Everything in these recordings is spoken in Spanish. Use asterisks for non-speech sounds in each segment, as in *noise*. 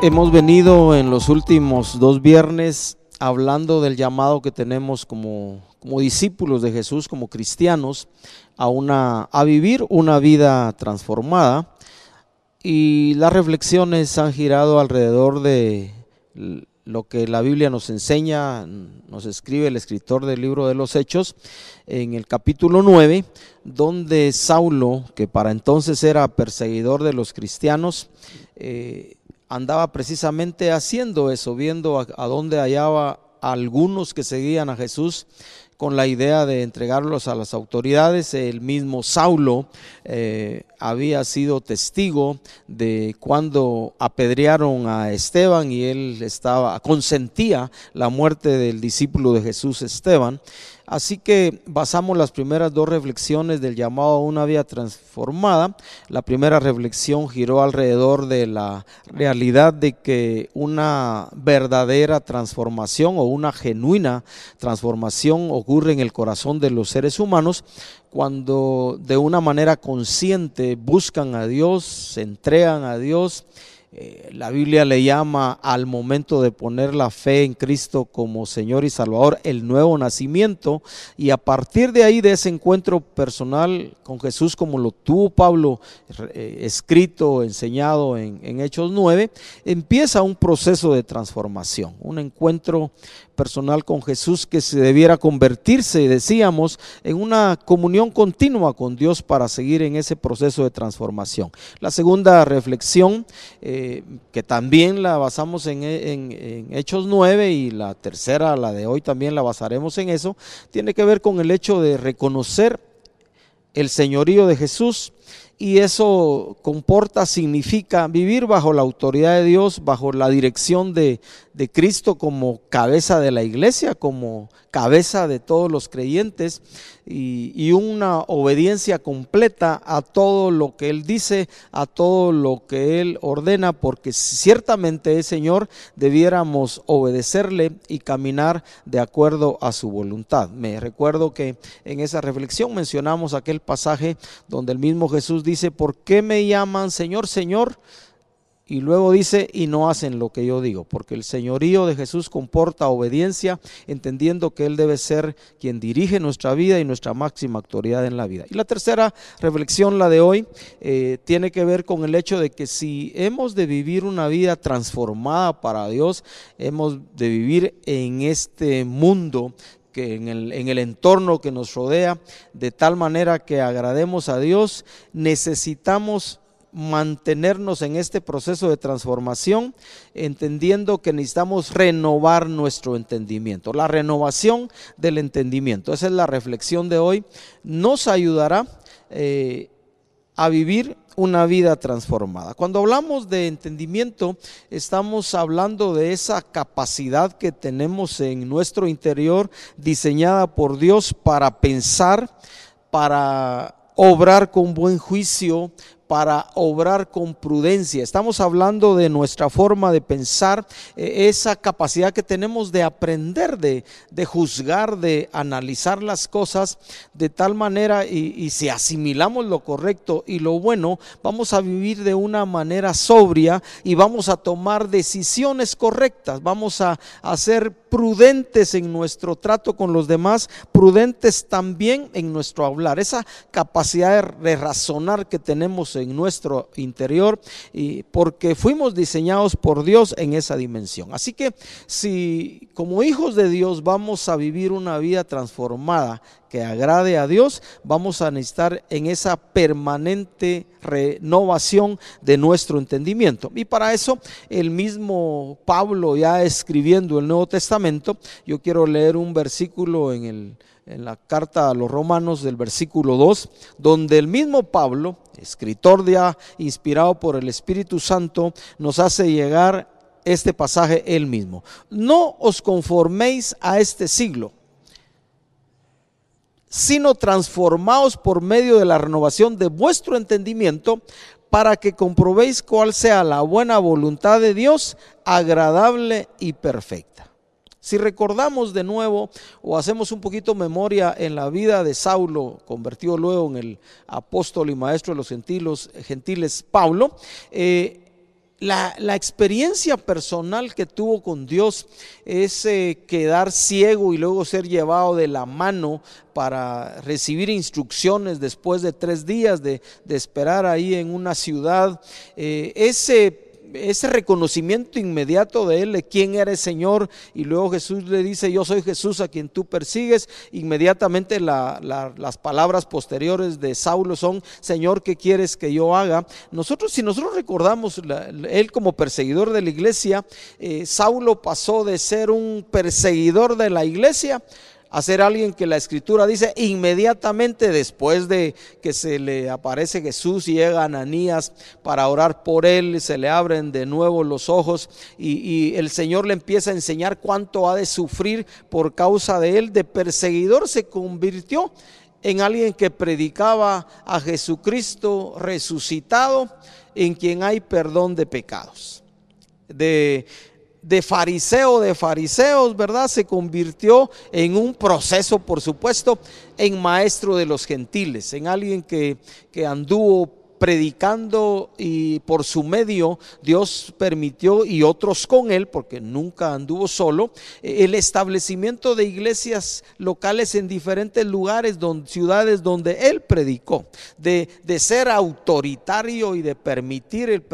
Hemos venido en los últimos dos viernes hablando del llamado que tenemos como, como discípulos de Jesús, como cristianos, a, una, a vivir una vida transformada. Y las reflexiones han girado alrededor de lo que la Biblia nos enseña, nos escribe el escritor del libro de los Hechos, en el capítulo 9, donde Saulo, que para entonces era perseguidor de los cristianos, eh, andaba precisamente haciendo eso, viendo a, dónde hallaba algunos que seguían a Jesús con la idea de entregarlos a las autoridades. El mismo Saulo eh, había sido testigo de cuando apedrearon a Esteban y él estaba consentía la muerte del discípulo de Jesús Esteban. Así que basamos las primeras dos reflexiones del llamado a una vida transformada. La primera reflexión giró alrededor de la realidad de que una verdadera transformación o una genuina transformación ocurre en el corazón de los seres humanos cuando de una manera consciente buscan a Dios, se entregan a Dios eh, la Biblia le llama al momento de poner la fe en Cristo como Señor y Salvador el nuevo nacimiento. Y a partir de ahí de ese encuentro personal con Jesús como lo tuvo Pablo eh, escrito, enseñado en, en Hechos 9, empieza un proceso de transformación, un encuentro personal con Jesús que se debiera convertirse, decíamos, en una comunión continua con Dios para seguir en ese proceso de transformación. La segunda reflexión, eh, que también la basamos en, en, Hechos 9 y la tercera, la de hoy también la basaremos en eso, tiene que ver con el hecho de reconocer el señorío de Jesús y eso comporta, significa vivir bajo la autoridad de Dios, bajo la dirección de, de Cristo como cabeza de la iglesia, como cabeza de todos los creyentes y, una obediencia completa a todo lo que Él dice, a todo lo que Él ordena, porque ciertamente, Señor, debiéramos obedecerle y caminar de acuerdo a su voluntad. Me recuerdo que en esa reflexión mencionamos aquel pasaje donde el mismo Jesús dice, ¿por qué me llaman Señor, Señor? Y luego dice, y no hacen lo que yo digo, porque el señorío de Jesús comporta obediencia, entendiendo que Él debe ser quien dirige nuestra vida y nuestra máxima autoridad en la vida. Y la tercera reflexión, la de hoy, eh, tiene que ver con el hecho de que si hemos de vivir una vida transformada para Dios, hemos de vivir en este mundo que en el, en el, entorno que nos rodea, de tal manera que agrademos a Dios, necesitamos mantenernos en este proceso de transformación, entendiendo que necesitamos renovar nuestro entendimiento. La renovación del entendimiento, esa es la reflexión de hoy, nos ayudará eh, a vivir una vida transformada. Cuando hablamos de entendimiento, estamos hablando de esa capacidad que tenemos en nuestro interior, diseñada por Dios para pensar, para obrar con buen juicio, para obrar con prudencia. Estamos hablando de nuestra forma de pensar, eh, esa capacidad que tenemos de aprender, de, de, juzgar, de analizar las cosas de tal manera y, si asimilamos lo correcto y lo bueno, vamos a vivir de una manera sobria y vamos a tomar decisiones correctas, vamos a, a ser prudentes en nuestro trato con los demás, prudentes también en nuestro hablar. Esa capacidad de razonar que tenemos en nuestro interior y porque fuimos diseñados por Dios en esa dimensión. Así que si como hijos de Dios vamos a vivir una vida transformada que agrade a Dios, vamos a necesitar en esa permanente renovación de nuestro entendimiento. Y para eso el mismo Pablo ya escribiendo el Nuevo Testamento, yo quiero leer un versículo en el en la carta a los romanos del versículo 2, donde el mismo Pablo, escritor ya inspirado por el Espíritu Santo, nos hace llegar este pasaje él mismo. No os conforméis a este siglo, sino transformaos por medio de la renovación de vuestro entendimiento para que comprobéis cuál sea la buena voluntad de Dios, agradable y perfecta. Si recordamos de nuevo o hacemos un poquito memoria en la vida de Saulo, convertido luego en el apóstol y maestro de los gentiles, Pablo, eh, la, experiencia personal que tuvo con Dios es eh, quedar ciego y luego ser llevado de la mano para recibir instrucciones después de tres días de, esperar ahí en una ciudad. Eh, ese ese reconocimiento inmediato de él, de quién era el Señor, y luego Jesús le dice, yo soy Jesús a quien tú persigues, inmediatamente las palabras posteriores de Saulo son, Señor, ¿qué quieres que yo haga? Nosotros, si nosotros recordamos, él como perseguidor de la iglesia, eh, Saulo pasó de ser un perseguidor de la iglesia, a ser alguien que la escritura dice inmediatamente después de que se le aparece Jesús y llega Ananías para orar por él, se le abren de nuevo los ojos y, el Señor le empieza a enseñar cuánto ha de sufrir por causa de él. De perseguidor se convirtió en alguien que predicaba a Jesucristo resucitado, en quien hay perdón de pecados. De de fariseo de fariseos, ¿verdad? Se convirtió en un proceso, por supuesto, en maestro de los gentiles, en alguien que, que anduvo predicando y por su medio Dios permitió y otros con él, porque nunca anduvo solo, el establecimiento de iglesias locales en diferentes lugares, donde, ciudades donde él predicó, de, ser autoritario y de permitir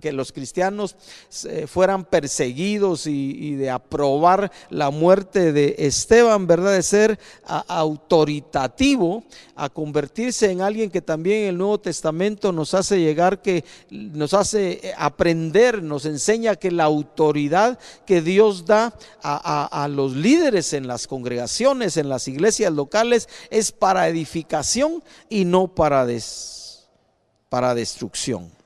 que los cristianos eh, fueran perseguidos y, de aprobar la muerte de Esteban, ¿verdad? De ser autoritativo a convertirse en alguien que también en el Nuevo Testamento nos hace llegar que nos hace aprender, nos enseña que la autoridad que Dios da a, los líderes en las congregaciones, en las iglesias locales, es para edificación y no para, para destrucción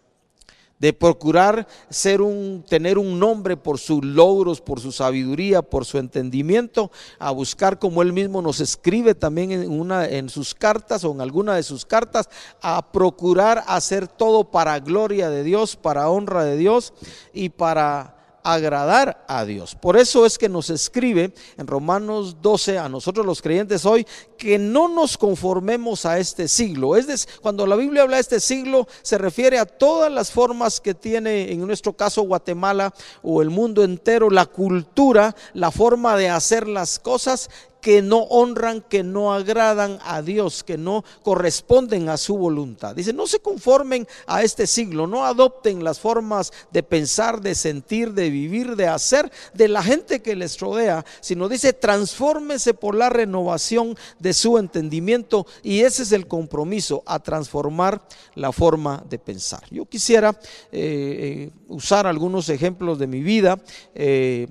de procurar ser un, tener un nombre por sus logros, por su sabiduría, por su entendimiento, a buscar como él mismo nos escribe también en, una, en sus cartas o en alguna de sus cartas, a procurar hacer todo para gloria de Dios, para honra de Dios y para agradar a Dios. Por eso es que nos escribe en Romanos 12 a nosotros los creyentes hoy que no nos conformemos a este siglo. Es cuando la Biblia habla de este siglo se refiere a todas las formas que tiene en nuestro caso Guatemala o el mundo entero la cultura, la forma de hacer las cosas que no honran, que no agradan a Dios, que no corresponden a su voluntad. Dice, no se conformen a este siglo, no adopten las formas de pensar, de sentir, de vivir, de hacer de la gente que les rodea, sino dice, transfórmese por la renovación de su entendimiento y ese es el compromiso, a transformar la forma de pensar. Yo quisiera eh, eh, usar algunos ejemplos de mi vida. Eh,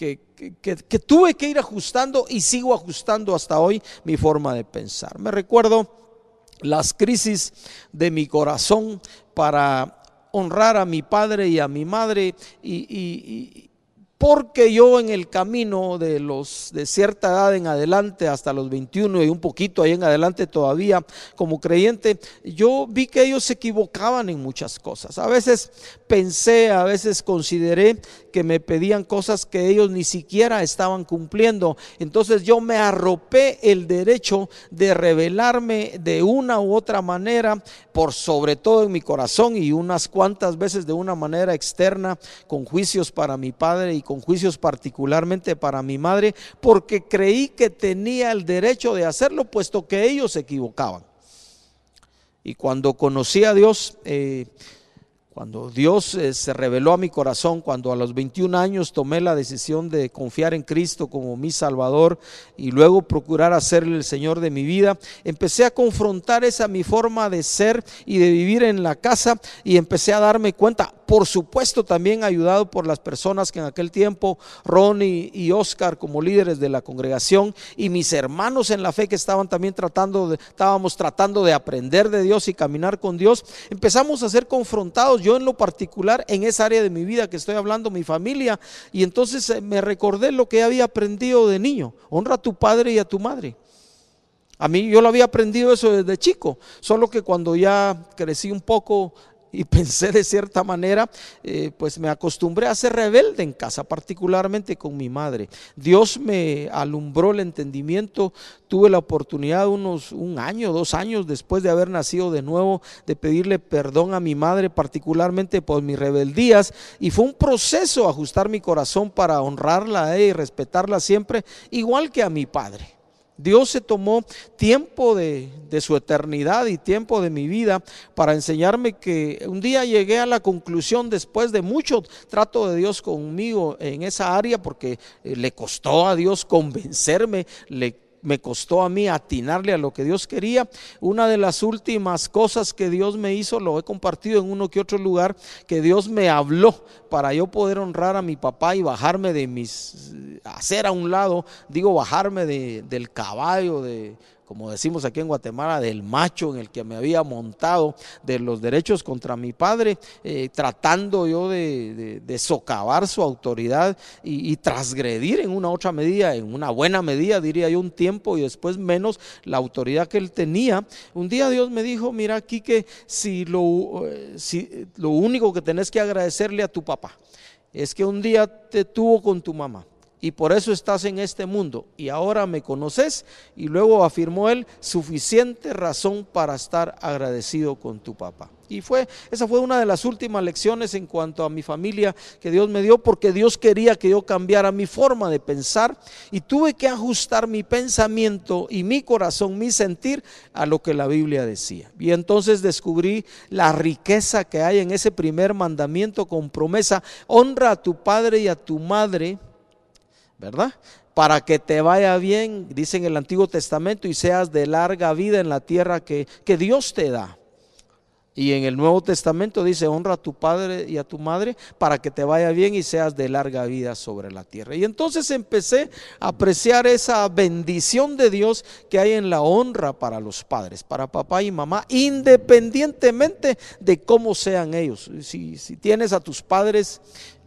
que, tuve que ir ajustando y sigo ajustando hasta hoy mi forma de pensar. Me recuerdo las crisis de mi corazón para honrar a mi padre y a mi madre y, porque yo en el camino de los de cierta edad en adelante hasta los 21 y un poquito ahí en adelante todavía como creyente, yo vi que ellos se equivocaban en muchas cosas. A veces pensé, a veces consideré que me pedían cosas que ellos ni siquiera estaban cumpliendo. Entonces yo me arropé el derecho de revelarme de una u otra manera, por sobre todo en mi corazón y unas cuantas veces de una manera externa, con juicios para mi padre y con juicios particularmente para mi madre, porque creí que tenía el derecho de hacerlo, puesto que ellos se equivocaban. Y cuando conocí a Dios, eh, cuando Dios eh, se reveló a mi corazón, cuando a los 21 años tomé la decisión de confiar en Cristo como mi Salvador y luego procurar hacerle el Señor de mi vida, empecé a confrontar esa mi forma de ser y de vivir en la casa y empecé a darme cuenta, por supuesto también ayudado por las personas que en aquel tiempo, Ronnie y Oscar como líderes de la congregación y mis hermanos en la fe que estaban también tratando de, estábamos tratando de aprender de Dios y caminar con Dios, empezamos a ser confrontados, yo en lo particular, en esa área de mi vida que estoy hablando, mi familia, y entonces eh, me recordé lo que había aprendido de niño, honra a tu padre y a tu madre. A mí yo lo había aprendido eso desde chico, solo que cuando ya crecí un poco y *laughs* pensé de cierta manera, eh, pues me acostumbré a ser rebelde en casa, particularmente con mi madre. Dios me alumbró el entendimiento, tuve la oportunidad unos un año, dos años después de haber nacido de nuevo, de pedirle perdón a mi madre, particularmente por mis rebeldías, y fue un proceso ajustar mi corazón para honrarla y respetarla siempre, igual que a mi padre. Dios se tomó tiempo de, su eternidad y tiempo de mi vida para enseñarme que un día llegué a la conclusión después de mucho trato de Dios conmigo en esa área porque eh, le costó a Dios convencerme, le me costó a mí atinarle a lo que Dios quería. Una de las últimas cosas que Dios me hizo, lo he compartido en uno que otro lugar, que Dios me habló para yo poder honrar a mi papá y bajarme de mis, hacer a un lado, digo bajarme de, del caballo, de como decimos aquí en Guatemala, del macho en el que me había montado, de los derechos contra mi padre, eh, tratando yo de, socavar su autoridad y, transgredir en una otra medida, en una buena medida, diría yo, un tiempo y después menos la autoridad que él tenía. Un día Dios me dijo, mira aquí que si lo, eh, si, lo único que tenés que agradecerle a tu papá es que un día te tuvo con tu mamá y por eso estás en este mundo y ahora me conoces. Y luego afirmó él, suficiente razón para estar agradecido con tu papá. Y fue, esa fue una de las últimas lecciones en cuanto a mi familia que Dios me dio, porque Dios quería que yo cambiara mi forma de pensar y tuve que ajustar mi pensamiento y mi corazón, mi sentir a lo que la Biblia decía. Y entonces descubrí la riqueza que hay en ese primer mandamiento con promesa, honra a tu padre y a tu madre ¿verdad? Para que te vaya bien, dice en el Antiguo Testamento, y seas de larga vida en la tierra que, que Dios te da. Y en el Nuevo Testamento dice, honra a tu padre y a tu madre para que te vaya bien y seas de larga vida sobre la tierra. Y entonces empecé a apreciar esa bendición de Dios que hay en la honra para los padres, para papá y mamá, independientemente de cómo sean ellos. Si, si tienes a tus padres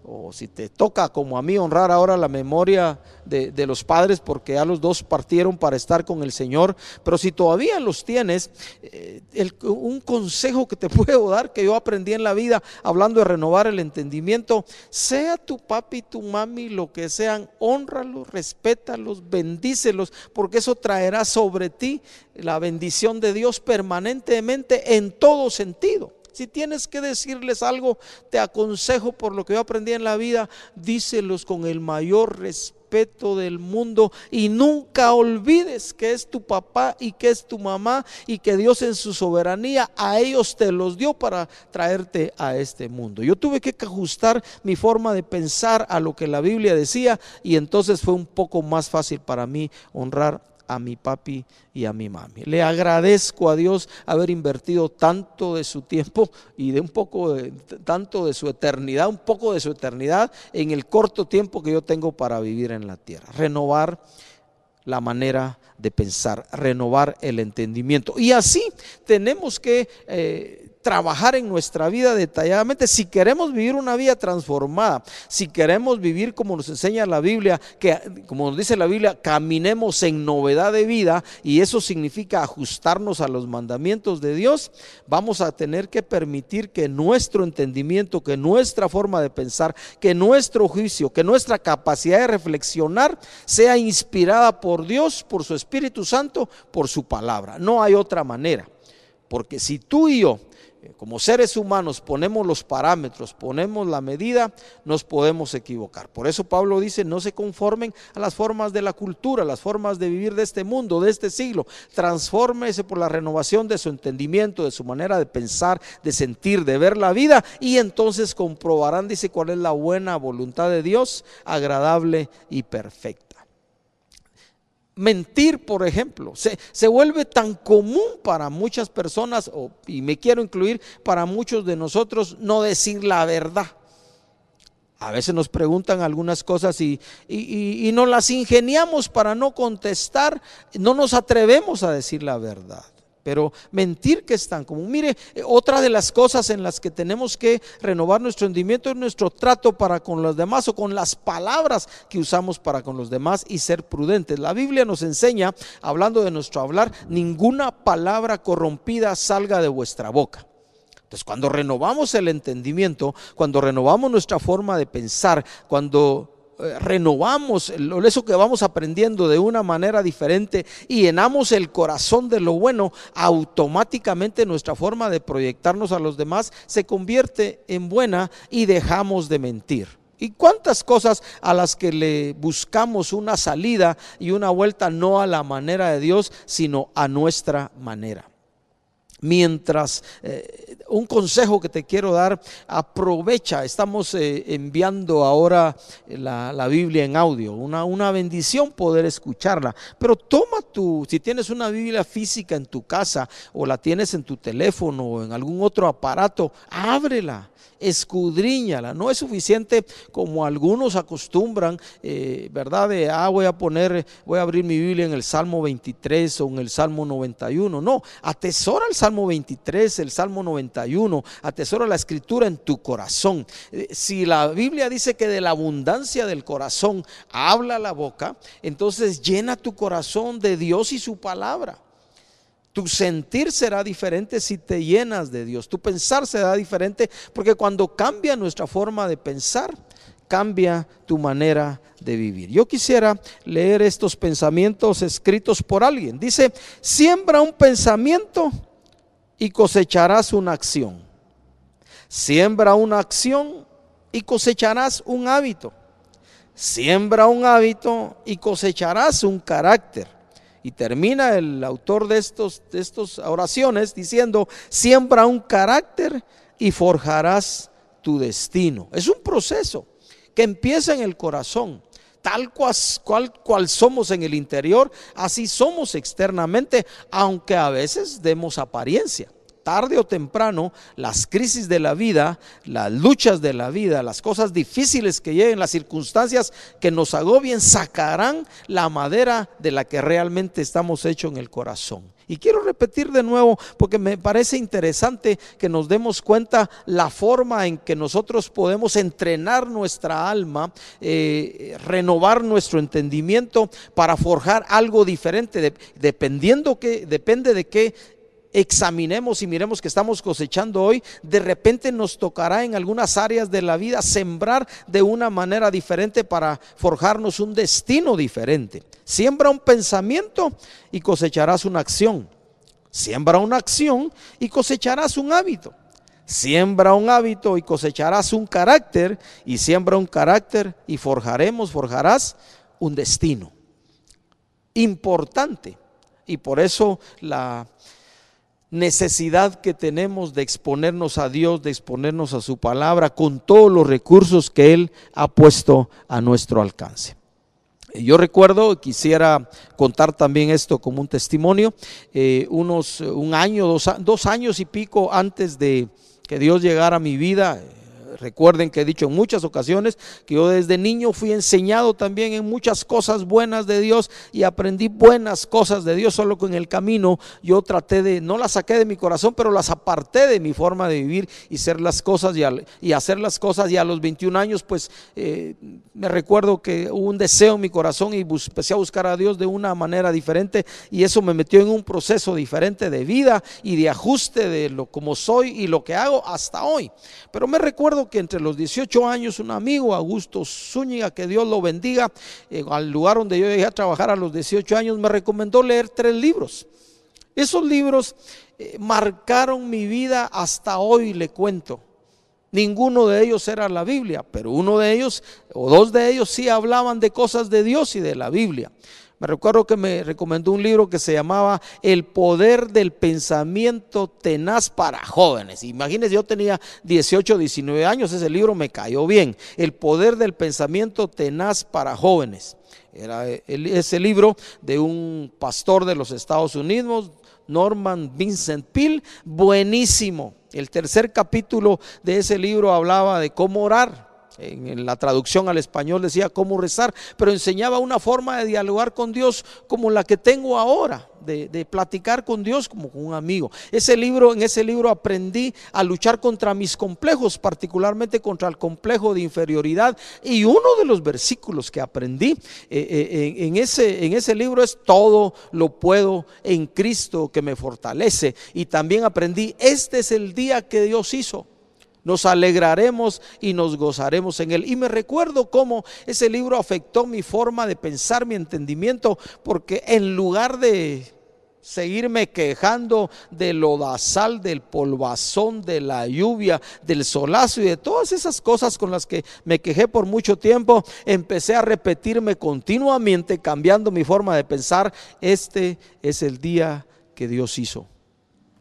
o si te toca como a mí honrar ahora la memoria de, los padres porque ya los dos partieron para estar con el Señor, pero si todavía los tienes, eh, un consejo que te *laughs* puedo dar que yo aprendí en la vida hablando de renovar el entendimiento, sea tu papi, tu mami, lo que sean, honralos, respétalos, bendícelos, porque eso traerá sobre ti la bendición de Dios permanentemente en todo sentido. Si tienes que decirles algo, te aconsejo por lo que yo aprendí en la vida, díselos con el mayor respeto del mundo y nunca olvides que es tu papá y que es tu mamá y que Dios en su soberanía a ellos te los dio para traerte a este mundo. Yo tuve que ajustar mi forma de pensar a lo que la Biblia decía y entonces fue un poco más fácil para mí honrar a mi papi y a mi mami. Le agradezco a Dios haber invertido tanto de su tiempo y de un poco de, tanto de su eternidad, un poco de su eternidad en el corto tiempo que yo tengo para vivir en la tierra. Renovar la manera de pensar, renovar el entendimiento. Y así tenemos que eh, trabajar en nuestra vida detalladamente si queremos vivir una vida transformada, si queremos vivir como nos enseña la Biblia, que como nos dice la Biblia, caminemos en novedad de vida y eso significa ajustarnos a los mandamientos de Dios, vamos a tener que permitir que nuestro entendimiento, que nuestra forma de pensar, que nuestro juicio, que nuestra capacidad de reflexionar sea inspirada por Dios, por su Espíritu Santo, por su palabra. No hay otra manera. Porque si tú y yo como seres humanos ponemos los parámetros, ponemos la medida, nos podemos equivocar. Por eso Pablo dice, no se conformen a las formas de la cultura, las formas de vivir de este mundo, de este siglo. Transfórmese por la renovación de su entendimiento, de su manera de pensar, de sentir, de ver la vida y entonces comprobarán, dice, cuál es la buena voluntad de Dios, agradable y perfecta. Mentir, por ejemplo, se, vuelve tan común para muchas personas, y me quiero incluir para muchos de nosotros, no decir la verdad. A veces nos preguntan algunas cosas y, y, y, nos las ingeniamos para no contestar, no nos atrevemos a decir la verdad. Pero mentir que es tan común. Mire, otra de las cosas en las que tenemos que renovar nuestro entendimiento es nuestro trato para con los demás o con las palabras que usamos para con los demás y ser prudentes. La Biblia nos enseña, hablando de nuestro hablar, ninguna palabra corrompida salga de vuestra boca Entonces, cuando renovamos el entendimiento, cuando renovamos nuestra forma de pensar, cuando eh, renovamos eso que vamos aprendiendo de una manera diferente y llenamos el corazón de lo bueno, automáticamente nuestra forma de proyectarnos a los demás se convierte en buena y dejamos de mentir. ¿Y cuántas cosas a las que le buscamos una salida y una vuelta no a la manera de Dios, sino a nuestra manera? Mientras eh, un consejo que te quiero dar, aprovecha, estamos eh, enviando ahora la, Biblia en audio, una, una bendición poder escucharla, pero toma tu, si tienes una Biblia física en tu casa o la tienes en tu teléfono o en algún otro aparato, ábrela escudriñala. No es suficiente como algunos acostumbran, eh, ¿verdad? De, ah, voy a poner, voy a abrir mi Biblia en el Salmo 23 o en el Salmo 91. No, atesora el Salmo 23, el Salmo 91, atesora la escritura en tu corazón. Eh, si la Biblia dice que de la abundancia del corazón habla la boca, entonces llena tu corazón de Dios y su palabra. Tu sentir será diferente si te llenas de Dios. Tu pensar será diferente porque cuando cambia nuestra forma de pensar, cambia tu manera de vivir. Yo quisiera leer estos pensamientos escritos por alguien. Dice, siembra un pensamiento y cosecharás una acción. Siembra una acción y cosecharás un hábito. Siembra un hábito y cosecharás un carácter. Y termina el autor de estos de estas oraciones diciendo, siembra un carácter y forjarás tu destino. Es un proceso que empieza en el corazón. Tal cual, cual, somos en el interior, así somos externamente, aunque a veces demos apariencia tarde o temprano, las crisis de la vida, las luchas de la vida, las cosas difíciles que lleguen, las circunstancias que nos agobien, sacarán la madera de la que realmente estamos hechos en el corazón. Y quiero repetir de nuevo porque me parece interesante que nos demos cuenta la forma en que nosotros podemos entrenar nuestra alma, eh, renovar nuestro entendimiento para forjar algo diferente, dependiendo que, depende de qué examinemos y miremos que estamos cosechando hoy, de repente nos tocará en algunas áreas de la vida sembrar de una manera diferente para forjarnos un destino diferente. Siembra un pensamiento y cosecharás una acción. Siembra una acción y cosecharás un hábito. Siembra un hábito y cosecharás un carácter y siembra un carácter y forjaremos, forjarás un destino. Importante. Y por eso la necesidad que tenemos de exponernos a Dios, de exponernos a su palabra con todos los recursos que Él ha puesto a nuestro alcance. Yo recuerdo, quisiera contar también esto como un testimonio, eh, unos, un año, dos, dos años y pico antes de que Dios llegara a mi vida, Recuerden que he dicho en muchas ocasiones que yo desde niño fui enseñado también en muchas cosas buenas de Dios y aprendí buenas cosas de Dios, solo que en el camino yo traté de, no las saqué de mi corazón, pero las aparté de mi forma de vivir y ser las cosas y, hacer las cosas. Y a los 21 años, pues eh, me recuerdo que hubo un deseo en mi corazón y empecé a buscar a Dios de una manera diferente y eso me metió en un proceso diferente de vida y de ajuste de lo como soy y lo que hago hasta hoy. Pero me recuerdo que entre los 18 años un amigo, Augusto Zúñiga, que Dios lo bendiga, eh, al lugar donde yo llegué a trabajar a los 18 años, me recomendó leer tres libros. Esos libros eh, marcaron mi vida hasta hoy, le cuento. Ninguno de ellos era la Biblia, pero uno de ellos, o dos de ellos, sí hablaban de cosas de Dios y de la Biblia. Me recuerdo que me recomendó un libro que se llamaba El poder del pensamiento tenaz para jóvenes. Imagínense, yo tenía 18, 19 años, ese libro me cayó bien. El poder del pensamiento tenaz para jóvenes. Era ese libro de un pastor de los Estados Unidos, Norman Vincent Peale, buenísimo. El tercer capítulo de ese libro hablaba de cómo orar en la traducción al español decía cómo rezar, pero enseñaba una forma de dialogar con Dios como la que tengo ahora, de, platicar con Dios como con un amigo. Ese libro, en ese libro aprendí a luchar contra mis complejos, particularmente contra el complejo de inferioridad. Y uno de los versículos que aprendí eh, eh, en, ese, en ese libro es todo lo puedo en Cristo que me fortalece. Y también aprendí, este es el día que Dios hizo nos alegraremos y nos gozaremos en él. Y me recuerdo cómo ese libro afectó mi forma de pensar, mi entendimiento, porque en lugar de seguirme quejando del lodazal, del polvazón, de la lluvia, del solazo y de todas esas cosas con las que me quejé por mucho tiempo, empecé a repetirme continuamente, cambiando mi forma de pensar, este es el día que Dios hizo.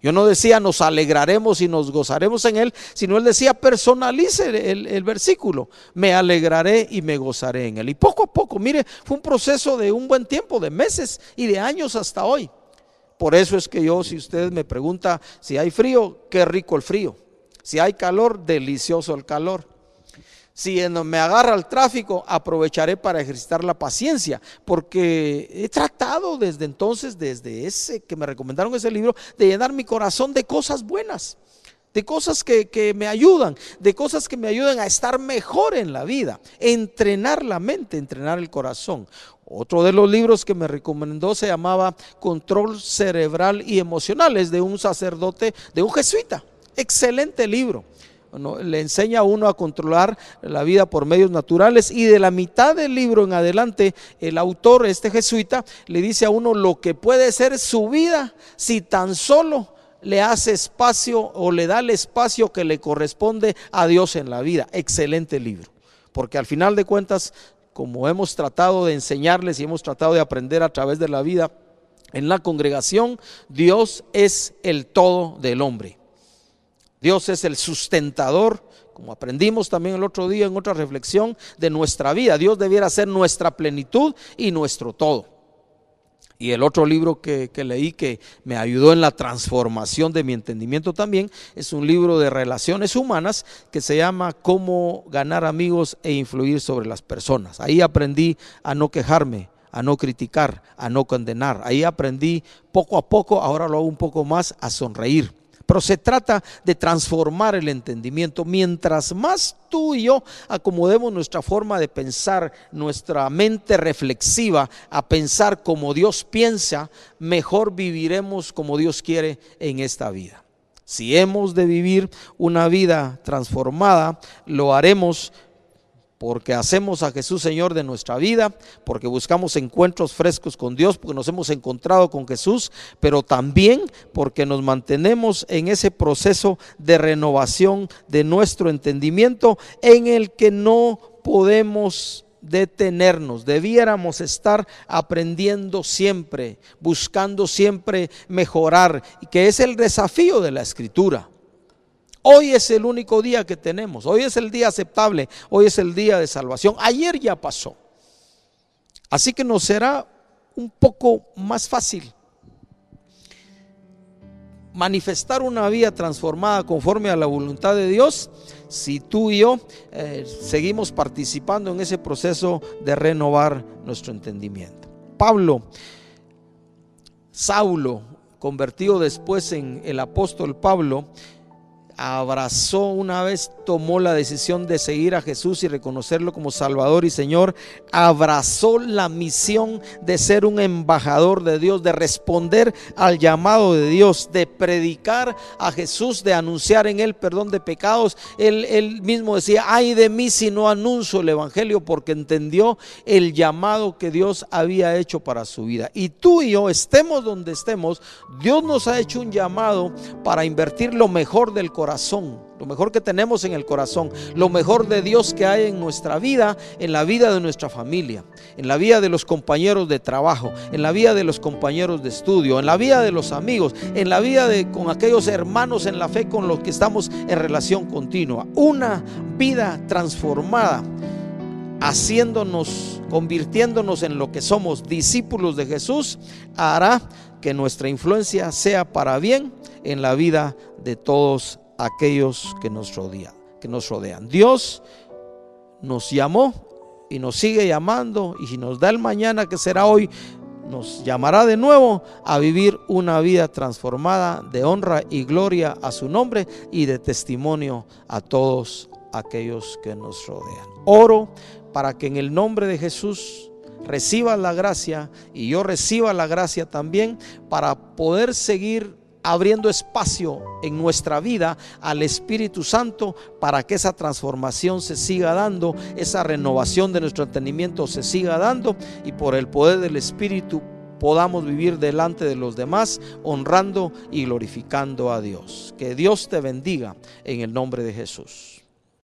Yo no decía nos alegraremos y nos gozaremos en él, sino él decía personalice el, versículo, me alegraré y me gozaré en él. Y poco a poco, mire, fue un proceso de un buen tiempo, de meses y de años hasta hoy. Por eso es que yo, si usted me pregunta si hay frío, qué rico el frío. Si hay calor, delicioso el calor. Si me agarra el tráfico, aprovecharé para ejercitar la paciencia, porque he tratado desde entonces, desde ese que me recomendaron ese libro, de llenar mi corazón de cosas buenas, de cosas que, me ayudan, de cosas que me ayudan a estar mejor en la vida, entrenar la mente, entrenar el corazón. Otro de los libros que me recomendó se llamaba Control Cerebral y Emocional, es de un sacerdote, de un jesuita. Excelente libro le enseña a uno a controlar la vida por medios naturales y de la mitad del libro en adelante el autor, este jesuita, le dice a uno lo que puede ser su vida si tan solo le hace espacio o le da el espacio que le corresponde a Dios en la vida. Excelente libro, porque al final de cuentas, como hemos tratado de enseñarles y hemos tratado de aprender a través de la vida, en la congregación, Dios es el todo del hombre. Dios es el sustentador, como aprendimos también el otro día en otra reflexión, de nuestra vida. Dios debiera ser nuestra plenitud y nuestro todo. Y el otro libro que, leí que me ayudó en la transformación de mi entendimiento también es un libro de relaciones humanas que se llama Cómo ganar amigos e influir sobre las personas. Ahí aprendí a no quejarme, a no criticar, a no condenar. Ahí aprendí poco a poco, ahora lo hago un poco más, a sonreír pero se trata de transformar el entendimiento. Mientras más tú y yo acomodemos nuestra forma de pensar, nuestra mente reflexiva a pensar como Dios piensa, mejor viviremos como Dios quiere en esta vida. Si hemos de vivir una vida transformada, lo haremos porque hacemos a Jesús Señor de nuestra vida, porque buscamos encuentros frescos con Dios, porque nos hemos encontrado con Jesús, pero también porque nos mantenemos en ese proceso de renovación de nuestro entendimiento en el que no podemos detenernos, debiéramos estar aprendiendo siempre, buscando siempre mejorar, que es el desafío de la escritura. Hoy es el único día que tenemos. Hoy es el día aceptable. Hoy es el día de salvación. Ayer ya pasó. Así que nos será un poco más fácil manifestar una vida transformada conforme a la voluntad de Dios si tú y yo eh, seguimos participando en ese proceso de renovar nuestro entendimiento. Pablo, Saulo, convertido después en el apóstol Pablo, abrazó una vez, tomó la decisión de seguir a Jesús y reconocerlo como Salvador y Señor, abrazó la misión de ser un embajador de Dios, de responder al llamado de Dios, de predicar a Jesús, de anunciar en él perdón de pecados. Él, mismo decía, ay de mí si no anuncio el Evangelio, porque entendió el llamado que Dios había hecho para su vida. Y tú y yo, estemos donde estemos, Dios nos ha hecho un llamado para invertir lo mejor del corazón corazón, lo mejor que tenemos en el corazón, lo mejor de Dios que hay en nuestra vida, en la vida de nuestra familia, en la vida de los compañeros de trabajo, en la vida de los compañeros de estudio, en la vida de los amigos, en la vida de con aquellos hermanos en la fe con los que estamos en relación continua. Una vida transformada haciéndonos, convirtiéndonos en lo que somos discípulos de Jesús, hará que nuestra influencia sea para bien en la vida de todos aquellos que nos rodean, que nos rodean. Dios nos llamó y nos sigue llamando y si nos da el mañana que será hoy, nos llamará de nuevo a vivir una vida transformada de honra y gloria a su nombre y de testimonio a todos aquellos que nos rodean. Oro para que en el nombre de Jesús reciba la gracia y yo reciba la gracia también para poder seguir abriendo espacio en nuestra vida al Espíritu Santo para que esa transformación se siga dando, esa renovación de nuestro entendimiento se siga dando y por el poder del Espíritu podamos vivir delante de los demás honrando y glorificando a Dios. Que Dios te bendiga en el nombre de Jesús.